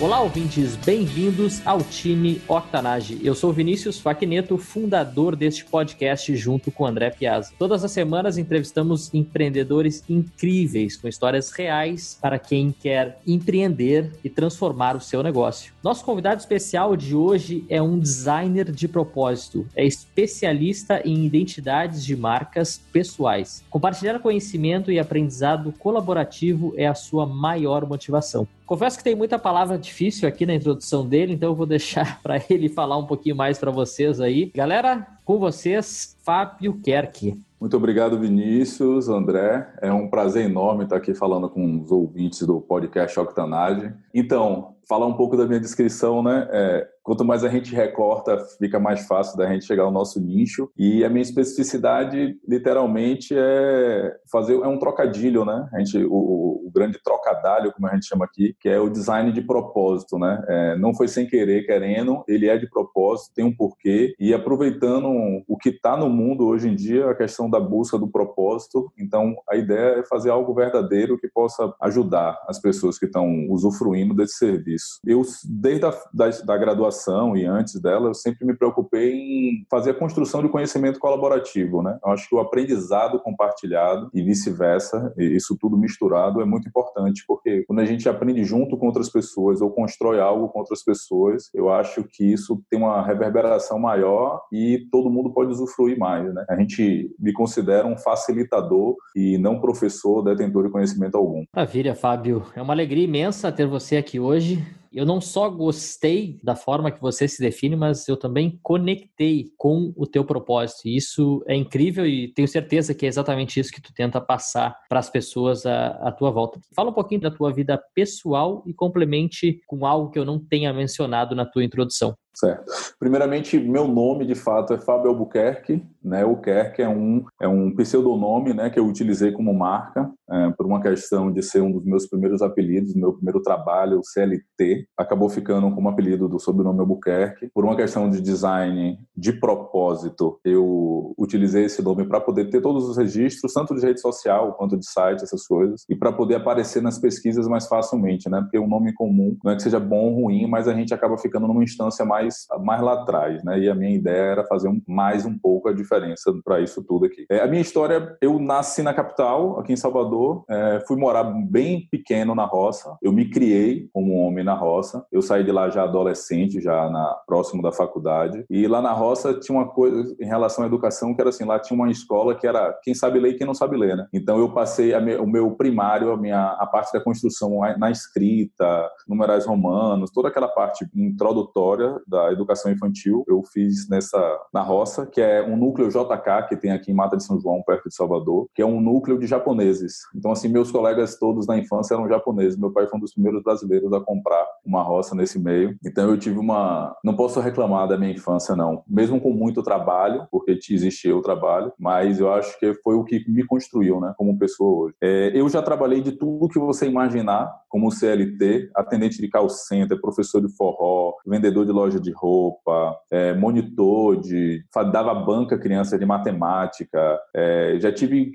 Olá, ouvintes, bem-vindos ao time Octanage. Eu sou Vinícius Faquineto, fundador deste podcast junto com André Piazza. Todas as semanas entrevistamos empreendedores incríveis com histórias reais para quem quer empreender e transformar o seu negócio. Nosso convidado especial de hoje é um designer de propósito, é especialista em identidades de marcas pessoais. Compartilhar conhecimento e aprendizado colaborativo é a sua maior motivação. Confesso que tem muita palavra difícil aqui na introdução dele, então eu vou deixar para ele falar um pouquinho mais para vocês aí. Galera, com vocês, Fábio Kerk. Muito obrigado, Vinícius, André. É um prazer enorme estar aqui falando com os ouvintes do podcast Octanage. Então, falar um pouco da minha descrição, né? É, quanto mais a gente recorta, fica mais fácil da gente chegar ao nosso nicho. E a minha especificidade, literalmente, é fazer é um trocadilho, né? A gente, o, o grande trocadilho, como a gente chama aqui, que é o design de propósito, né? É, não foi sem querer, querendo, ele é de propósito, tem um porquê. E aproveitando o que está no mundo hoje em dia, a questão da busca do propósito. Então, a ideia é fazer algo verdadeiro que possa ajudar as pessoas que estão usufruindo desse serviço. Eu, desde a da, da graduação e antes dela, eu sempre me preocupei em fazer a construção de conhecimento colaborativo, né? Eu acho que o aprendizado compartilhado e vice-versa, isso tudo misturado é muito importante, porque quando a gente aprende junto com outras pessoas ou constrói algo com outras pessoas, eu acho que isso tem uma reverberação maior e todo mundo pode usufruir mais, né? A gente me considera um facilitador e não professor detentor de conhecimento algum. Maravilha, Fábio. É uma alegria imensa ter você aqui hoje eu não só gostei da forma que você se define, mas eu também conectei com o teu propósito. E isso é incrível e tenho certeza que é exatamente isso que tu tenta passar para as pessoas à, à tua volta. Fala um pouquinho da tua vida pessoal e complemente com algo que eu não tenha mencionado na tua introdução. Certo. Primeiramente, meu nome de fato é Fábio Albuquerque, né? O Kerk é um é um pseudonome, né, que eu utilizei como marca é, por uma questão de ser um dos meus primeiros apelidos, meu primeiro trabalho, CLT, acabou ficando como apelido do sobrenome Albuquerque. Por uma questão de design de propósito, eu utilizei esse nome para poder ter todos os registros, tanto de rede social quanto de site, essas coisas, e para poder aparecer nas pesquisas mais facilmente, né? Porque um nome comum não é que seja bom ou ruim, mas a gente acaba ficando numa instância mais mais, mais lá atrás, né? E a minha ideia era fazer um, mais um pouco a diferença para isso tudo aqui. É, a minha história, eu nasci na capital, aqui em Salvador, é, fui morar bem pequeno na roça, eu me criei como homem na roça, eu saí de lá já adolescente, já na, próximo da faculdade, e lá na roça tinha uma coisa em relação à educação que era assim, lá tinha uma escola que era quem sabe ler e quem não sabe ler, né? Então eu passei me, o meu primário, a minha a parte da construção na escrita, numerais romanos, toda aquela parte introdutória da educação infantil. Eu fiz nessa na roça, que é um núcleo JK que tem aqui em Mata de São João, perto de Salvador, que é um núcleo de japoneses. Então assim, meus colegas todos na infância eram japoneses. Meu pai foi um dos primeiros brasileiros a comprar uma roça nesse meio. Então eu tive uma, não posso reclamar da minha infância não, mesmo com muito trabalho, porque existia o trabalho, mas eu acho que foi o que me construiu, né, como pessoa hoje. É, eu já trabalhei de tudo que você imaginar, como CLT, atendente de call center, professor de forró, vendedor de loja de roupa, é, monitor de dava banca criança de matemática, é, já tive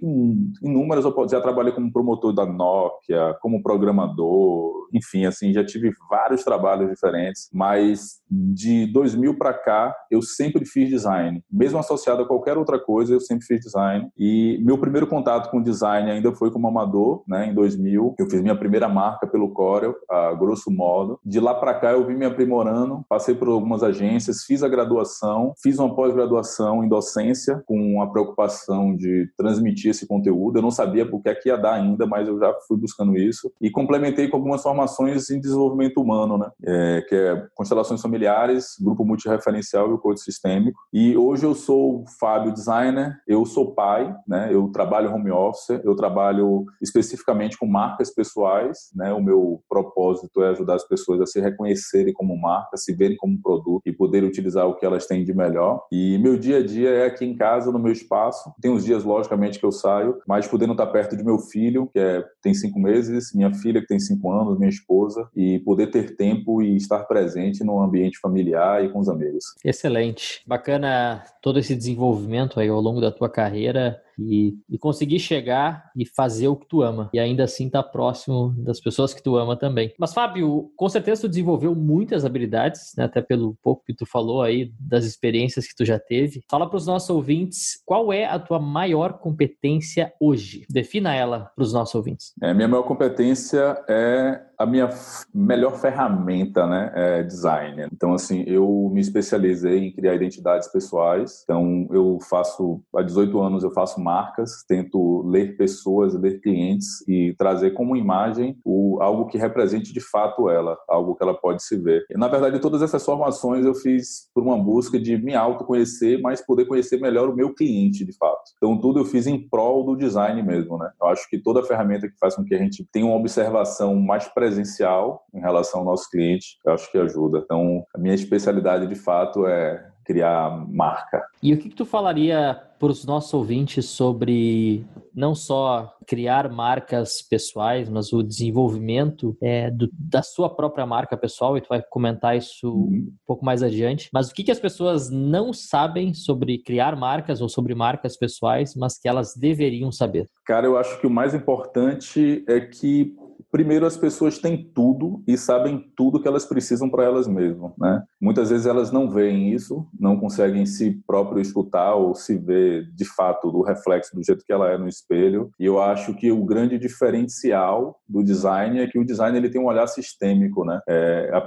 inúmeras já trabalhei como promotor da Nokia, como programador, enfim, assim já tive vários trabalhos diferentes, mas de 2000 para cá eu sempre fiz design, mesmo associado a qualquer outra coisa eu sempre fiz design e meu primeiro contato com design ainda foi como amador, né? Em 2000 eu fiz minha primeira marca pelo Corel, a grosso modo. De lá para cá eu vim me aprimorando, passei por algumas agências, fiz a graduação, fiz uma pós-graduação em docência com a preocupação de transmitir esse conteúdo. Eu não sabia o que é que ia dar ainda, mas eu já fui buscando isso e complementei com algumas formações em desenvolvimento humano, né? É, que é constelações familiares, grupo multireferencial e o código sistêmico. E hoje eu sou Fábio designer, eu sou pai, né? Eu trabalho home office, eu trabalho especificamente com marcas pessoais, né? O meu propósito é ajudar as pessoas a se reconhecerem como marca, se verem como produto e poderem utilizar o que elas têm de melhor. E meu dia a dia é aqui em casa, no meu espaço. Tem uns dias, logicamente, que eu saio, mas podendo estar perto de meu filho, que é, tem cinco meses, minha filha, que tem cinco anos, minha esposa, e poder ter tempo e estar presente no ambiente familiar e com os amigos. Excelente. Bacana todo esse desenvolvimento aí ao longo da tua carreira e, e conseguir chegar e fazer o que tu ama e ainda assim estar tá próximo das pessoas que tu ama também. Mas Fábio, com certeza tu desenvolveu muitas habilidades, né, até pelo pouco que tu falou aí das experiências que tu já teve. Fala para os nossos ouvintes qual é a tua maior competência hoje. Defina ela para os nossos ouvintes. É, minha maior competência é a minha melhor ferramenta, né, é design. Então, assim, eu me especializei em criar identidades pessoais. Então, eu faço, há 18 anos eu faço marcas, tento ler pessoas, ler clientes e trazer como imagem o, algo que represente de fato ela, algo que ela pode se ver. E, na verdade, todas essas formações eu fiz por uma busca de me autoconhecer, mas poder conhecer melhor o meu cliente, de fato. Então, tudo eu fiz em prol do design mesmo, né? Eu acho que toda ferramenta que faz com que a gente tenha uma observação mais presencial em relação ao nosso cliente, eu acho que ajuda. Então, a minha especialidade, de fato, é criar marca. E o que, que tu falaria para os nossos ouvintes sobre não só criar marcas pessoais, mas o desenvolvimento é, do, da sua própria marca pessoal, e tu vai comentar isso uhum. um pouco mais adiante. Mas o que, que as pessoas não sabem sobre criar marcas ou sobre marcas pessoais, mas que elas deveriam saber? Cara, eu acho que o mais importante é que Primeiro, as pessoas têm tudo e sabem tudo que elas precisam para elas mesmas. Né? Muitas vezes elas não veem isso, não conseguem si próprio escutar ou se ver de fato do reflexo do jeito que ela é no espelho. E eu acho que o grande diferencial do design é que o design ele tem um olhar sistêmico. Né? É, a,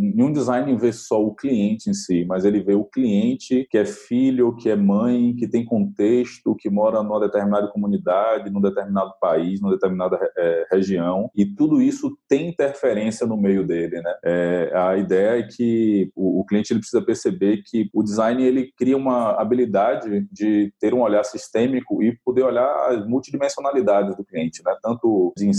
nenhum design vê só o cliente em si, mas ele vê o cliente que é filho, que é mãe, que tem contexto, que mora numa determinada comunidade, num determinado país, numa determinada é, região. E tudo isso tem interferência no meio dele, né? É, a ideia é que o, o, cliente ele precisa perceber que o design ele cria uma habilidade de ter um olhar sistêmico e poder olhar as multidimensionalidades do cliente, né? Tanto de,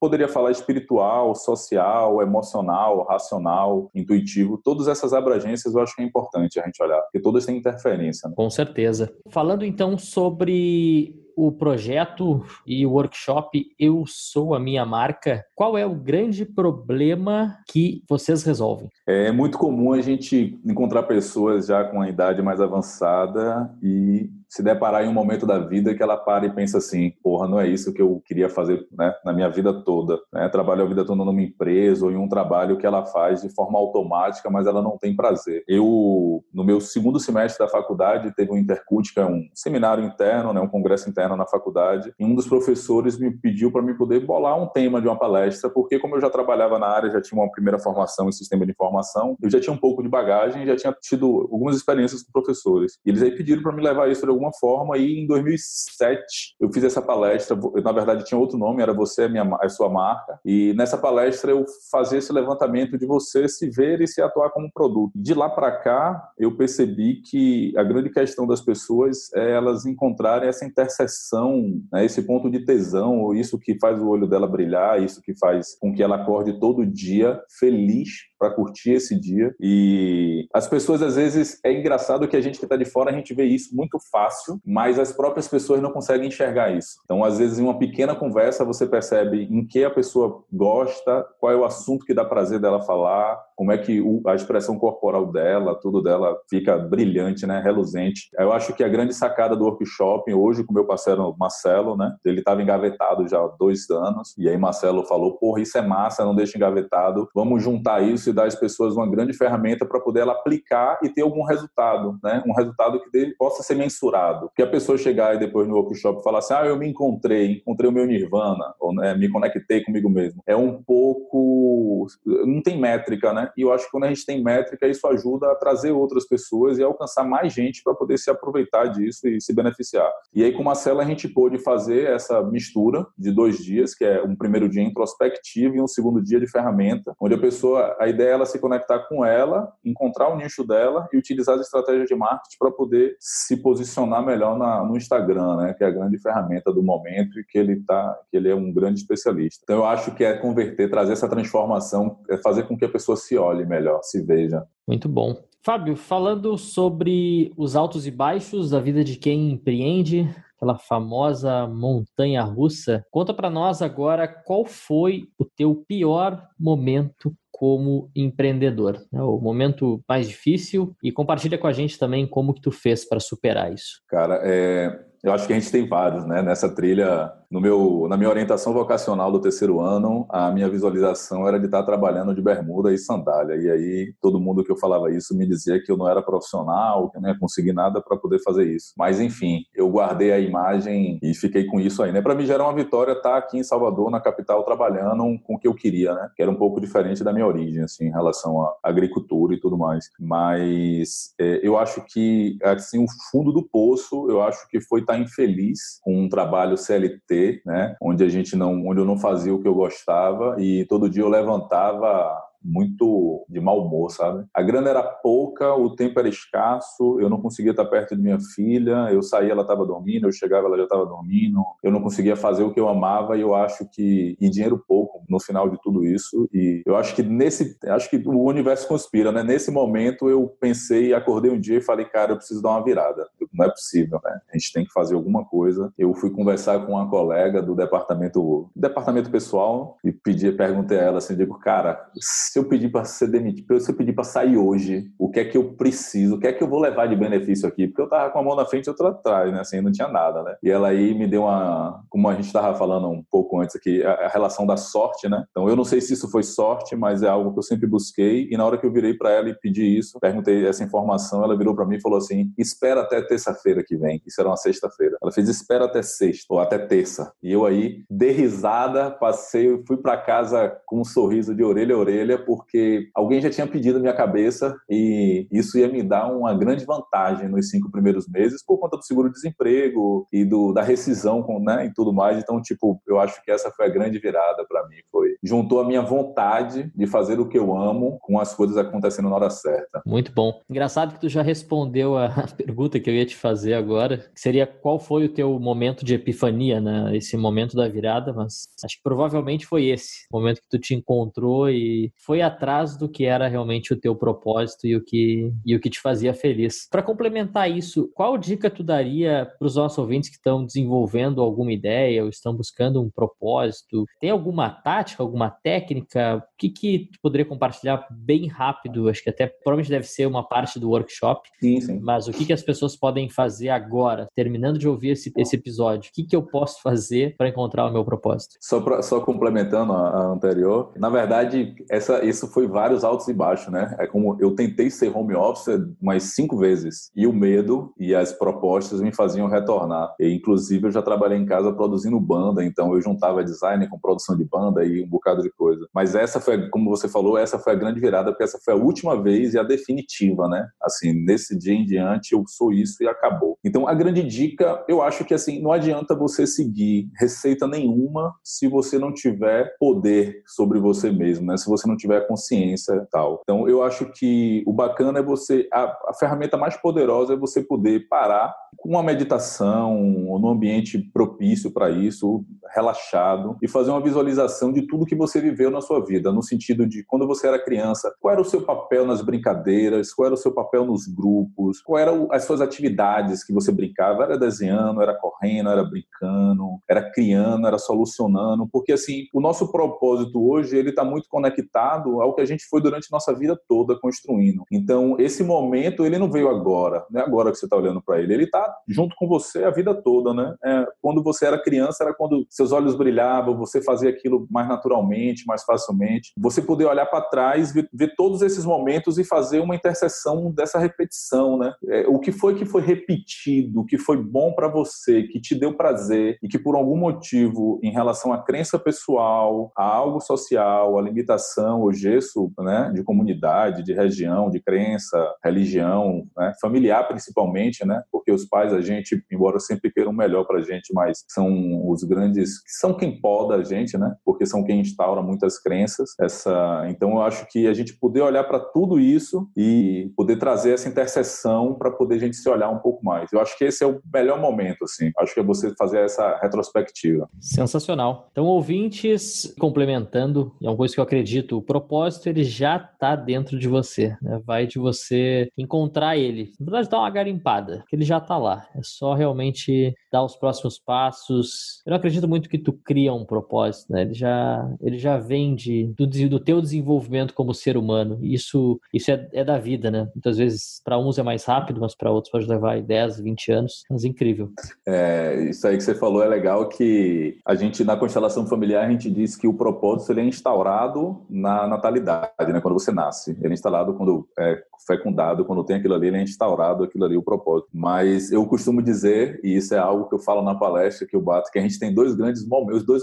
poderia falar espiritual, social, emocional, racional, intuitivo, todas essas abrangências eu acho que é importante a gente olhar, porque todas têm interferência. Né? Com certeza. Falando então sobre o projeto e o workshop Eu Sou a Minha Marca, qual é o grande problema que vocês resolvem? É muito comum a gente encontrar pessoas já com uma idade mais avançada e se deparar em um momento da vida que ela para e pensa assim, porra, não é isso que eu queria fazer né, na minha vida toda. Né? Trabalho a vida toda numa empresa ou em um trabalho que ela faz de forma automática, mas ela não tem prazer. Eu, no meu segundo semestre da faculdade, teve um Intercult, que é um seminário interno, né, um congresso interno na faculdade, e um dos professores me pediu para me poder bolar um tema de uma palestra, porque como eu já trabalhava na área, já tinha uma primeira formação em sistema de informação, eu já tinha um pouco de bagagem, já tinha tido algumas experiências com professores. E eles aí pediram para me levar isso de alguma forma, e em 2007 eu fiz essa palestra, na verdade tinha outro nome, era Você é, minha, é Sua Marca, e nessa palestra eu fazia esse levantamento de você se ver e se atuar como produto. De lá para cá, eu percebi que a grande questão das pessoas é elas encontrarem essa interseção, né, esse ponto de tesão, ou isso que faz o olho dela brilhar, isso que faz com que ela acorde todo dia feliz para curtir esse dia. E as pessoas, às vezes, é engraçado que a gente que está de fora, a gente vê isso muito fácil, mas as próprias pessoas não conseguem enxergar isso. Então, às vezes, em uma pequena conversa, você percebe em que a pessoa gosta, qual é o assunto que dá prazer dela falar, como é que a expressão corporal dela, tudo dela fica brilhante, né, reluzente. Eu acho que a grande sacada do workshop hoje com meu parceiro Marcelo, né, ele estava engavetado já há dois anos e aí Marcelo falou, porra, isso é massa, não deixa engavetado, vamos juntar isso e dar às pessoas uma grande ferramenta para poder ela aplicar e ter algum resultado, né, um resultado que possa ser mensurado. Que a pessoa chegar e depois no workshop falar assim, ah, eu me encontrei, encontrei o meu nirvana, ou né, me conectei comigo mesmo. É um pouco, não tem métrica, né? Né? E eu acho que quando a gente tem métrica, isso ajuda a trazer outras pessoas e alcançar mais gente para poder se aproveitar disso e se beneficiar. E aí, com o Marcelo, a gente pôde fazer essa mistura de dois dias, que é um primeiro dia introspectivo e um segundo dia de ferramenta, onde a pessoa, a ideia é ela se conectar com ela, encontrar o nicho dela e utilizar as estratégias de marketing para poder se posicionar melhor na, no Instagram, né? Que é a grande ferramenta do momento e que ele tá, que ele é um grande especialista. Então, eu acho que é converter, trazer essa transformação, é fazer com que a pessoa se olhe melhor, se veja. Muito bom. Fábio, falando sobre os altos e baixos da vida de quem empreende, aquela famosa montanha russa, conta para nós agora qual foi o teu pior momento como empreendedor, né? o momento mais difícil e compartilha com a gente também como que tu fez para superar isso. Cara, é, eu acho que a gente tem vários, né? Nessa trilha no meu, na minha orientação vocacional do terceiro ano, a minha visualização era de estar trabalhando de bermuda e sandália. E aí todo mundo que eu falava isso me dizia que eu não era profissional, que eu não ia conseguir nada para poder fazer isso. Mas enfim, eu guardei a imagem e fiquei com isso aí, né? Para mim já era uma vitória estar aqui em Salvador, na capital, trabalhando com o que eu queria, né? Que era um pouco diferente da minha origem, assim, em relação à agricultura e tudo mais. Mas é, eu acho que, assim, o fundo do poço, eu acho que foi estar infeliz com um trabalho CLT né? Onde a gente não, onde eu não fazia o que eu gostava e todo dia eu levantava muito de mau humor, sabe? A grana era pouca, o tempo era escasso, eu não conseguia estar perto de minha filha, eu saía, ela estava dormindo, eu chegava, ela já estava dormindo, eu não conseguia fazer o que eu amava e eu acho que e dinheiro pouco no final de tudo isso e eu acho que nesse, acho que o universo conspira, né? Nesse momento eu pensei, acordei um dia e falei, cara, eu preciso dar uma virada, não é possível, né? A gente tem que fazer alguma coisa. Eu fui conversar com uma colega do departamento, departamento pessoal e pedi, perguntei a ela assim, digo, cara, se eu pedir para ser demitido, se eu pedir para sair hoje, o que é que eu preciso, o que é que eu vou levar de benefício aqui? Porque eu tava com a mão na frente e outra atrás, né? Assim, não tinha nada, né? E ela aí me deu uma, como a gente estava falando um pouco antes aqui, a, a, relação da sorte, né? Então eu não sei se isso foi sorte, mas é algo que eu sempre busquei. E na hora que eu virei para ela e pedi isso, perguntei essa informação, ela virou para mim e falou assim: espera até terça-feira que vem. Isso era uma sexta-feira. Ela fez espera até sexta ou até terça. E eu aí, de risada, passei, fui para casa com um sorriso de orelha a orelha porque alguém já tinha pedido minha cabeça e isso ia me dar uma grande vantagem nos cinco primeiros meses por conta do seguro-desemprego e do, da rescisão né, e tudo mais. Então, tipo, eu acho que essa foi a grande virada para mim. Foi juntou a minha vontade de fazer o que eu amo com as coisas acontecendo na hora certa. Muito bom. Engraçado que tu já respondeu a pergunta que eu ia te fazer agora, que seria qual foi o teu momento de epifania, né? Esse momento da virada, mas acho que provavelmente foi esse momento que tu te encontrou e foi atrás do que era realmente o teu propósito e o que, e o que te fazia feliz. Para complementar isso, qual dica tu daria para os nossos ouvintes que estão desenvolvendo alguma ideia ou estão buscando um propósito? Tem alguma tática, alguma técnica? O que, que tu poderia compartilhar bem rápido? Acho que até provavelmente deve ser uma parte do workshop. Sim, sim. Mas o que, que as pessoas podem fazer agora, terminando de ouvir esse, esse episódio? O que, que eu posso fazer para encontrar o meu propósito? Só, pra, só complementando a, a anterior, na verdade, essa, isso foi vários altos e baixos, né? É como eu tentei ser home office umas cinco vezes e o medo e as propostas me faziam retornar. E, inclusive, eu já trabalhei em casa produzindo banda, então eu juntava design com produção de banda e um bocado de coisa. Mas essa foi, como você falou, essa foi a grande virada, porque essa foi a última vez e a definitiva, né? Assim, nesse dia em diante eu sou isso e acabou. Então, a grande dica, eu acho que assim, não adianta você seguir receita nenhuma se você não tiver poder sobre você mesmo, né? Se você não tiver consciência e tal. Então, eu acho que o bacana é você a, a ferramenta mais poderosa é você poder parar com uma meditação, ou num ambiente propício para isso, relaxado e fazer uma visualização de tudo que você viveu na sua vida, no sentido de quando você era criança, qual era o seu papel nas brincadeiras, qual era o seu papel nos grupos, qual eram as suas atividades que você brincava, era desenhando, era correndo, era brincando, era criando, era solucionando, porque assim, o nosso propósito hoje, ele está muito conectado ao que a gente foi durante nossa vida toda construindo. Então, esse momento, ele não veio agora, não é agora que você está olhando para ele, ele está junto com você a vida toda, né? É, quando você era criança, era quando seus olhos brilhavam, você fazia aquilo mais naturalmente, mais facilmente. Você poder olhar para trás, ver, ver, todos esses momentos e fazer uma interseção dessa repetição, né? É, o que foi que foi repetido, que foi bom para você, que te deu prazer e que por algum motivo, em relação à crença pessoal, a algo social, a limitação, o gesso né, de comunidade, de região, de crença, religião, né, familiar principalmente, né, porque os pais, a gente, embora sempre queiram o melhor para a gente, mas são os grandes, são quem poda a gente, né, porque são quem instaura muitas crenças. Essa, então, eu acho que a gente poder olhar para tudo isso e poder trazer essa interseção para poder a gente se olhar um pouco mais. Eu acho que esse é o melhor momento, assim. Acho que é você fazer essa retrospectiva. Sensacional. Então, ouvintes, complementando, é uma coisa que eu acredito, o propósito ele já está dentro de você, né? Vai de você encontrar ele. Na verdade, dar uma garimpada, que ele já está lá. É só realmente dar os próximos passos. Eu não acredito muito que tu cria um propósito, né? Ele já, ele já vem de, do, do teu desenvolvimento como ser humano. Isso, isso é, é da vida, né? Muitas vezes, para uns é mais rápido, mas para outros pode levar 10, 20 anos. Mas é incrível. É, isso aí que você falou é legal que a gente, na constelação familiar, a gente diz que o propósito ele é instaurado na natalidade, né? Quando você nasce. Ele é instalado quando é fecundado, quando tem aquilo ali, ele é instaurado aquilo ali, o propósito. Mas eu costumo dizer, e isso é algo que eu falo na palestra que eu bato, que a gente tem dois grandes momentos, os dois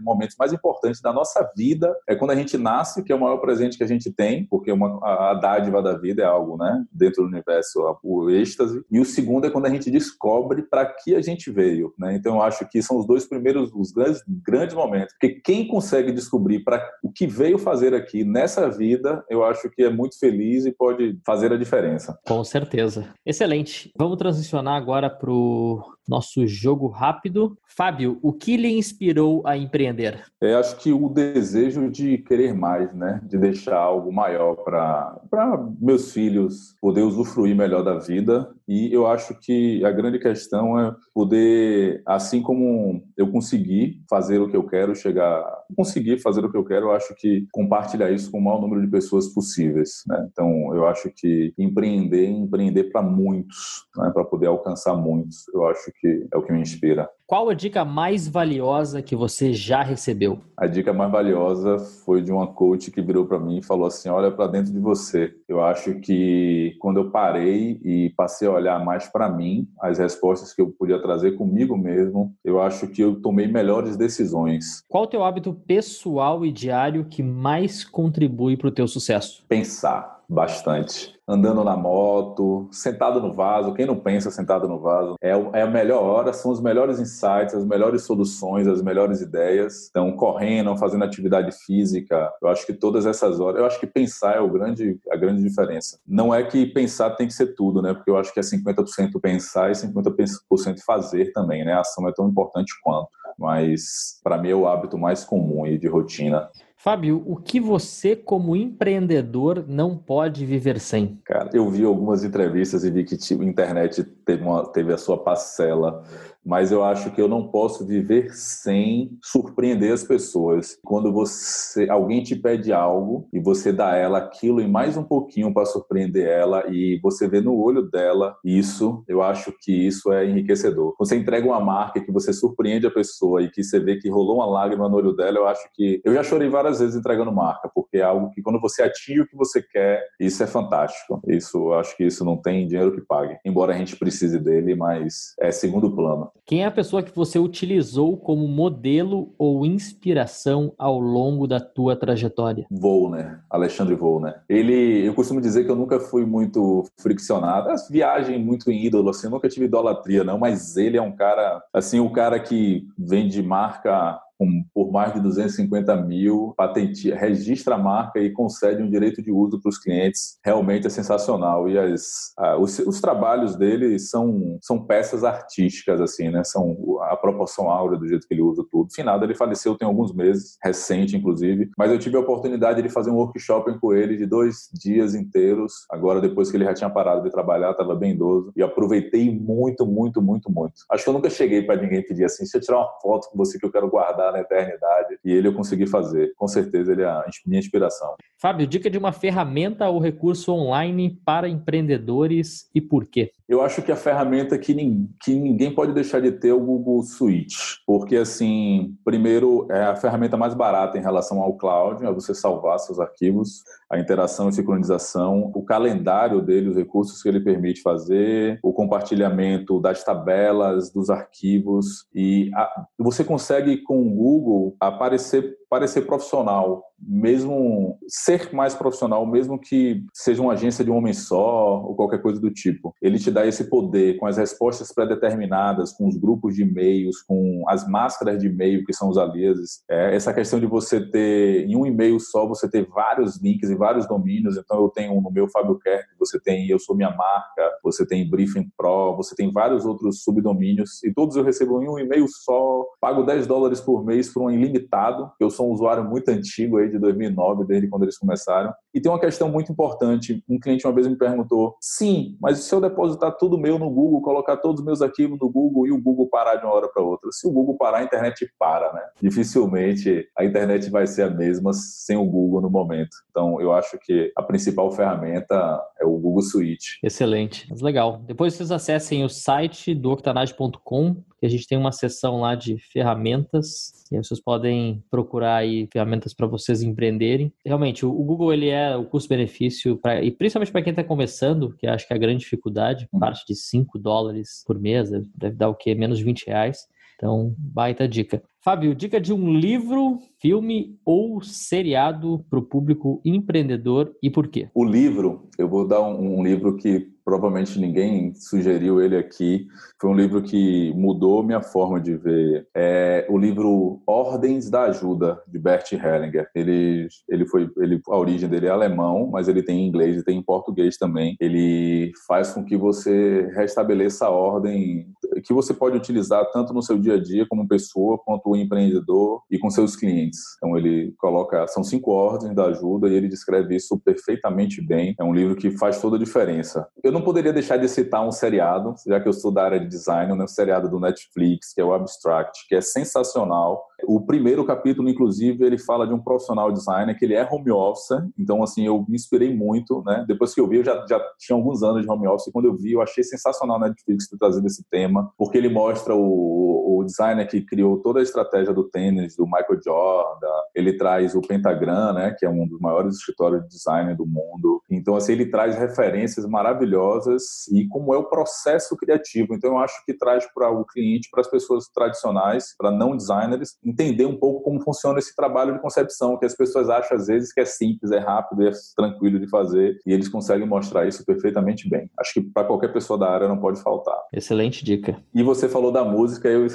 momentos mais importantes da nossa vida é quando a gente nasce, que é o maior presente que a gente tem, porque uma, a, dádiva da vida é algo, né, dentro do universo, o êxtase. E o segundo é quando a gente descobre para que a gente veio, né? Então eu acho que são os dois primeiros, os grandes, grandes momentos. Porque quem consegue descobrir para o que veio fazer aqui nessa vida, eu acho que é muito feliz e pode fazer a diferença. Com certeza. Excelente. Vamos transicionar agora para o nosso jogo rápido. Fábio, o que lhe inspirou a empreender? É, acho que o desejo de querer mais, né? De deixar algo maior para meus filhos poder usufruir melhor da vida. E eu acho que a grande questão é poder, assim como eu consegui fazer o que eu quero, chegar, conseguir fazer o que eu quero, eu acho que compartilhar isso com o maior número de pessoas possíveis. Né? Então, eu acho que empreender, empreender para muitos, né? para poder alcançar muitos, eu acho que é o que me inspira. Qual a dica mais valiosa que você já recebeu? A dica mais valiosa foi de uma coach que virou para mim e falou assim: "Olha para dentro de você". Eu acho que quando eu parei e passei a olhar mais para mim, as respostas que eu podia trazer comigo mesmo, eu acho que eu tomei melhores decisões. Qual o teu hábito pessoal e diário que mais contribui para o teu sucesso? Pensar bastante. Andando na moto, sentado no vaso. Quem não pensa sentado no vaso? É, é a melhor hora, são os melhores insights, as melhores soluções, as melhores ideias. Então, correndo, fazendo atividade física. Eu acho que todas essas horas, eu acho que pensar é o grande, a grande diferença. Não é que pensar tem que ser tudo, né? Porque eu acho que é 50% pensar e 50% fazer também, né? A ação é tão importante quanto. Mas, para mim, é o hábito mais comum e de rotina. Fábio, o que você, como empreendedor, não pode viver sem? Cara, eu vi algumas entrevistas e vi que a internet teve, uma, teve a sua parcela mas eu acho que eu não posso viver sem surpreender as pessoas. Quando você alguém te pede algo e você dá ela aquilo e mais um pouquinho para surpreender ela e você vê no olho dela isso, eu acho que isso é enriquecedor. Você entrega uma marca que você surpreende a pessoa e que você vê que rolou uma lágrima no olho dela, eu acho que eu já chorei várias vezes entregando marca, porque é algo que quando você atinge o que você quer, isso é fantástico. Isso, eu acho que isso não tem dinheiro que pague. Embora a gente precise dele, mas é segundo plano. Quem é a pessoa que você utilizou como modelo ou inspiração ao longo da tua trajetória? Volner, Alexandre Volner. Ele, eu costumo dizer que eu nunca fui muito friccionado. As viagens muito em ídolo, assim, eu nunca tive idolatria, não, mas ele é um cara, assim, o cara que vende marca com, por mais de 250 mil, patentia, registra a marca e concede um direito de uso para os clientes. Realmente é sensacional. E as, a, os, os, trabalhos dele são, são peças artísticas, assim, né? São a proporção áurea do jeito que ele usa tudo. Finado, ele faleceu tem alguns meses, recente, inclusive, mas eu tive a oportunidade de fazer um workshop com ele de dois dias inteiros. Agora, depois que ele já tinha parado de trabalhar, estava bem idoso, e aproveitei muito, muito, muito, muito. Acho que eu nunca cheguei para ninguém pedir assim: se eu tirar uma foto com você que eu quero guardar lá na eternidade. E ele eu consegui fazer. Com certeza ele é a minha inspiração. Fábio, dica de uma ferramenta ou recurso online para empreendedores e por quê? Eu acho que a ferramenta que, que ninguém pode deixar de ter é o Google Suite, porque assim, primeiro é a ferramenta mais barata em relação ao cloud, é você salvar seus arquivos, a interação e sincronização, o calendário dele, os recursos que ele permite fazer, o compartilhamento das tabelas, dos arquivos e a, você consegue com Google aparecer parecer profissional, mesmo ser mais profissional, mesmo que seja uma agência de um homem só ou qualquer coisa do tipo. Ele te dá esse poder com as respostas pré-determinadas, com os grupos de e-mails, com as máscaras de e-mail que são os aliases. É, essa questão de você ter em um e-mail só você ter vários links e vários domínios. Então eu tenho no meu Fábio Kerk, você tem eu sou minha marca, você tem Briefing Pro, você tem vários outros subdomínios e todos eu recebo em um e-mail só. Pago 10 dólares por mês por um ilimitado. Eu sou um usuário muito antigo aí de 2009, desde quando eles começaram. E tem uma questão muito importante. Um cliente uma vez me perguntou: sim, mas se eu depositar tudo meu no Google, colocar todos os meus arquivos no Google e o Google parar de uma hora para outra? Se o Google parar, a internet para, né? Dificilmente a internet vai ser a mesma sem o Google no momento. Então, eu acho que a principal ferramenta é o Google Suite. Excelente, mas legal. Depois vocês acessem o site do octanage.com que a gente tem uma seção lá de ferramentas e aí vocês podem procurar aí ferramentas para vocês empreenderem. Realmente, o, Google ele é o custo-benefício e principalmente para quem está começando, que acho que é a grande dificuldade, uhum. parte de 5 dólares por mês, deve dar o quê? Menos de 20 reais. Então, baita dica. Fábio, dica de um livro, filme ou seriado para o público empreendedor e por quê? O livro, eu vou dar um, um livro que provavelmente ninguém sugeriu ele aqui. Foi um livro que mudou minha forma de ver. É o livro Ordens da Ajuda de Bert Hellinger. Ele, ele foi, ele, a origem dele é alemão, mas ele tem em inglês e tem em português também. Ele faz com que você restabeleça a ordem que você pode utilizar tanto no seu dia a dia como pessoa quanto empreendedor e com seus clientes. Então ele coloca, são cinco ordens da ajuda e ele descreve isso perfeitamente bem. É um livro que faz toda a diferença. Eu não poderia deixar de citar um seriado, já que eu sou da área de design, né? um seriado do Netflix, que é o Abstract, que é sensacional. O primeiro capítulo, inclusive, ele fala de um profissional designer que ele é home office, então assim, eu me inspirei muito, né? Depois que eu vi, eu já, já tinha alguns anos de home office, quando eu vi, eu achei sensacional a Netflix ter trazido esse tema, porque ele mostra o, o designer que criou toda a estratégia do tênis, do Michael Jordan, ele traz o Pentagram, né, que é um dos maiores escritórios de design do mundo. Então, assim, ele traz referências maravilhosas e como é o processo criativo. Então, eu acho que traz para o cliente, para as pessoas tradicionais, para não designers, entender um pouco como funciona esse trabalho de concepção, que as pessoas acham às vezes que é simples, é rápido, é tranquilo de fazer, e eles conseguem mostrar isso perfeitamente bem. Acho que para qualquer pessoa da área não pode faltar. Excelente dica. E você falou da música, eu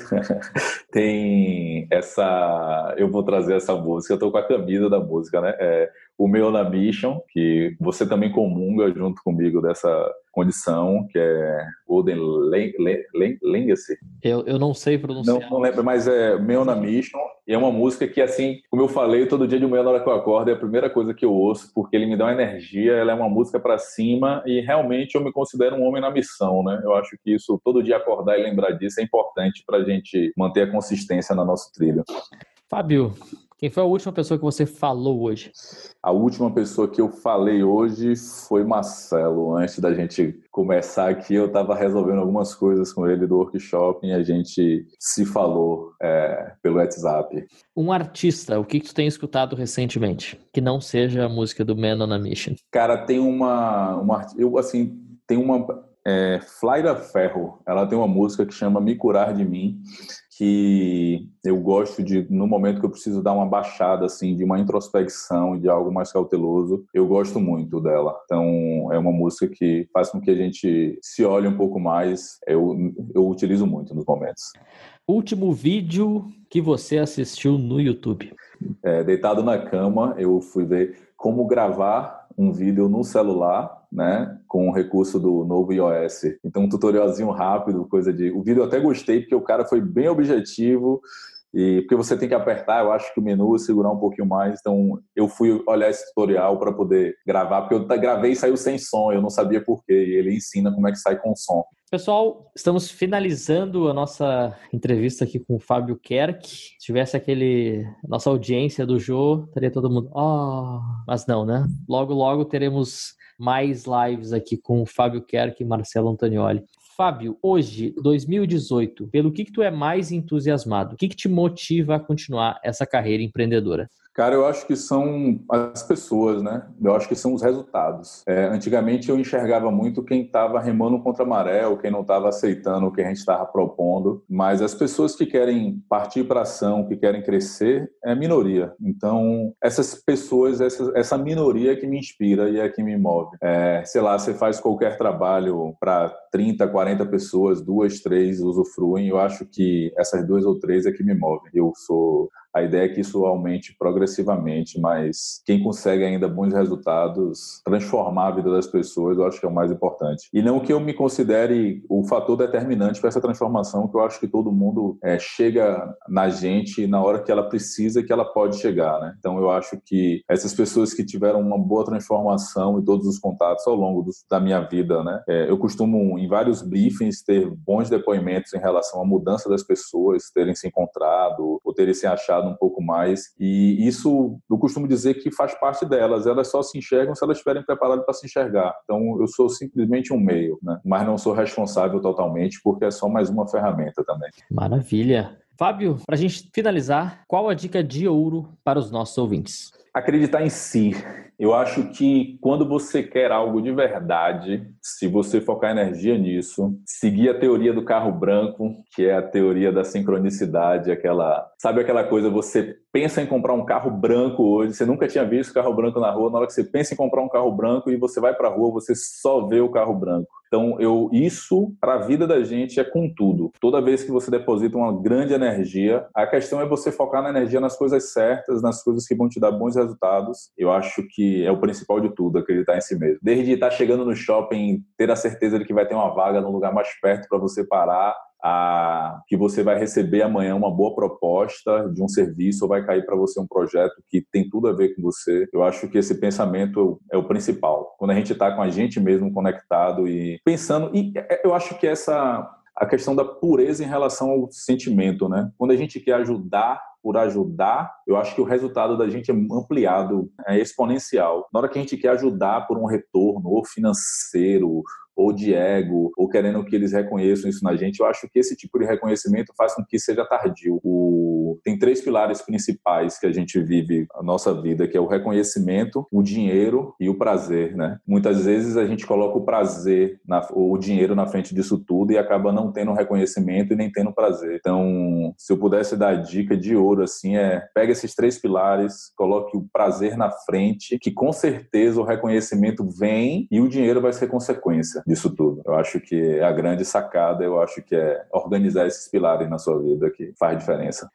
tem essa, eu vou trazer essa música, eu tô com a camisa da música, né? É, o meu na Mission, que você também comunga junto comigo dessa condição, que é Golden Legacy. Eu, eu não sei pronunciar. Não, não lembro, mas é meu na Mission, e é uma música que, assim, como eu falei, todo dia de manhã na hora que eu acordo é a primeira coisa que eu ouço, porque ele me dá uma energia, ela é uma música para cima, e realmente eu me considero um homem na missão, né? Eu acho que isso, todo dia acordar e lembrar disso é importante para a gente manter a consistência na nosso trilho. Fábio, quem foi a última pessoa que você falou hoje? A última pessoa que eu falei hoje foi Marcelo. Antes da gente começar aqui, eu estava resolvendo algumas coisas com ele do workshop e a gente se falou é, pelo WhatsApp. Um artista, o que, que tu tem escutado recentemente? Que não seja a música do Man on a Mission. Cara, tem uma. uma eu, assim, tem uma. É, Flyra Ferro, ela tem uma música que chama Me Curar de Mim, que eu gosto de, no momento que eu preciso dar uma baixada, assim, de uma introspecção, de algo mais cauteloso, eu gosto muito dela. Então, é uma música que faz com que a gente se olhe um pouco mais, eu, eu utilizo muito nos momentos. Último vídeo que você assistiu no YouTube? É, deitado na cama, eu fui ver como gravar um vídeo no celular né, com o recurso do novo iOS. Então, um tutorialzinho rápido, coisa de. O vídeo eu até gostei, porque o cara foi bem objetivo E porque você tem que apertar, eu acho que o menu segurar um pouquinho mais. Então, eu fui olhar esse tutorial para poder gravar, porque eu gravei e saiu sem som, eu não sabia por quê. E ele ensina como é que sai com som. Pessoal, estamos finalizando a nossa entrevista aqui com o Fábio Kerk. Se tivesse aquele nossa audiência do Jô, estaria todo mundo, oh, mas não, né? Logo logo teremos mais lives aqui com o Fábio Kerk e Marcelo Antonioli. Fábio, hoje, 2018, pelo que, que tu é mais entusiasmado? O que, que te motiva a continuar essa carreira empreendedora? Cara, eu acho que são as pessoas, né? Eu acho que são os resultados. É, antigamente eu enxergava muito quem estava remando contra a maré ou quem não estava aceitando o que a gente estava propondo, mas as pessoas que querem partir para ação, que querem crescer, é minoria. Então, essas pessoas, essa, essa minoria é que me inspira e é que me move. É, sei lá, você faz qualquer trabalho para 30, 40 pessoas, duas, três usufruem, eu acho que essas duas ou três é que me movem. Eu sou a ideia é que isso aumente progressivamente, mas quem consegue ainda bons resultados, transformar a vida das pessoas, eu acho que é o mais importante. E não que eu me considere o fator determinante para essa transformação, que eu acho que todo mundo é, chega na gente na hora que ela precisa, que ela pode chegar, né? Então eu acho que essas pessoas que tiveram uma boa transformação e todos os contatos ao longo do, da minha vida, né? É, eu costumo em vários briefings ter bons depoimentos em relação à mudança das pessoas, terem se encontrado ou terem se achado um pouco mais. E isso eu costumo dizer que faz parte delas. Elas só se enxergam se elas estiverem preparadas para se enxergar. Então eu sou simplesmente um meio, né? mas não sou responsável totalmente porque é só mais uma ferramenta também. Maravilha. Fábio, para a gente finalizar, qual a dica de ouro para os nossos ouvintes? Acreditar em si. Eu acho que quando você quer algo de verdade, se você focar energia nisso, seguir a teoria do carro branco, que é a teoria da sincronicidade, aquela, sabe aquela coisa, você pensa em comprar um carro branco hoje, você nunca tinha visto carro branco na rua, na hora que você pensa em comprar um carro branco e você vai para a rua, você só vê o carro branco. Então, eu isso para a vida da gente é com tudo. Toda vez que você deposita uma grande energia, a questão é você focar na energia nas coisas certas, nas coisas que vão te dar bons resultados. Eu acho que é o principal de tudo, acreditar em si mesmo. Desde estar chegando no shopping, ter a certeza de que vai ter uma vaga no lugar mais perto para você parar, a, que você vai receber amanhã uma boa proposta de um serviço ou vai cair para você um projeto que tem tudo a ver com você. Eu acho que esse pensamento é o principal. Quando a gente está com a gente mesmo conectado e pensando, e é, eu acho que essa a questão da pureza em relação ao sentimento, né? Quando a gente quer ajudar por ajudar, eu acho que o resultado da gente é ampliado, é exponencial. Na hora que a gente quer ajudar por um retorno, ou financeiro, ou de ego, ou querendo que eles reconheçam isso na gente, eu acho que esse tipo de reconhecimento faz com que seja tardio. O... Tem três pilares principais que a gente vive a nossa vida, que é o reconhecimento, o dinheiro e o prazer, né? Muitas vezes a gente coloca o prazer, na... o dinheiro na frente disso tudo e acaba não tendo reconhecimento e nem tendo prazer. Então, se eu pudesse dar a dica de ouro, assim, é pega esses três pilares, coloque o prazer na frente, que com certeza o reconhecimento vem e o dinheiro vai ser consequência disso tudo. Eu acho que é a grande sacada, eu acho que é organizar esses pilares na sua vida que faz diferença.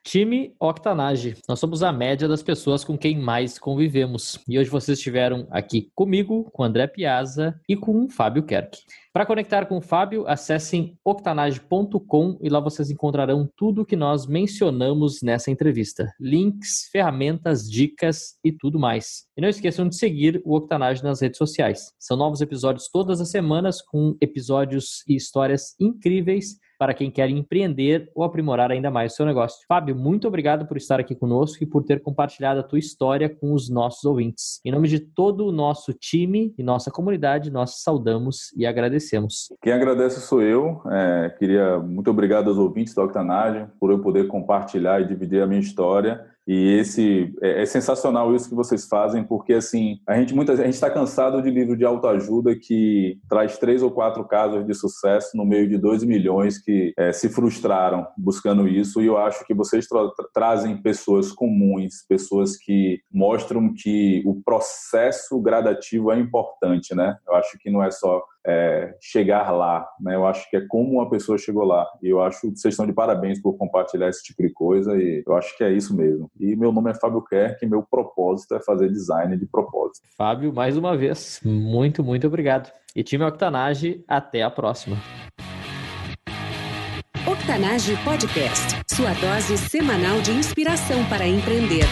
Octanage. Nós somos a média das pessoas com quem mais convivemos. E hoje vocês estiveram aqui comigo, com André Piazza e com o Fábio Kerk. Para conectar com o Fábio, acessem octanage.com e lá vocês encontrarão tudo que nós mencionamos nessa entrevista: links, ferramentas, dicas e tudo mais. E não esqueçam de seguir o Octanage nas redes sociais. São novos episódios todas as semanas com episódios e histórias incríveis para quem quer empreender ou aprimorar ainda mais o seu negócio. Fábio, muito obrigado por estar aqui conosco e por ter compartilhado a tua história com os nossos ouvintes. Em nome de todo o nosso time e nossa comunidade, nós saudamos e agradecemos. Quem agradece sou eu. É, queria muito obrigado aos ouvintes da Octanagem por eu poder compartilhar e dividir a minha história. E esse é, é, sensacional isso que vocês fazem, porque assim a gente muitas a gente está cansado de livro de autoajuda que traz três ou quatro casos de sucesso no meio de dois milhões que é, se frustraram buscando isso. E eu acho que vocês tra trazem pessoas comuns, pessoas que mostram que o processo gradativo é importante, né? Eu acho que não é só é, chegar lá, né? Eu acho que é como uma pessoa chegou lá. E eu acho que vocês estão de parabéns por compartilhar esse tipo de coisa e eu acho que é isso mesmo. E meu nome é Fábio Kerk e meu propósito é fazer design de propósito. Fábio, mais uma vez, muito, muito obrigado. E time Octanage, até a próxima. Octanage Podcast, sua dose semanal de inspiração para empreender.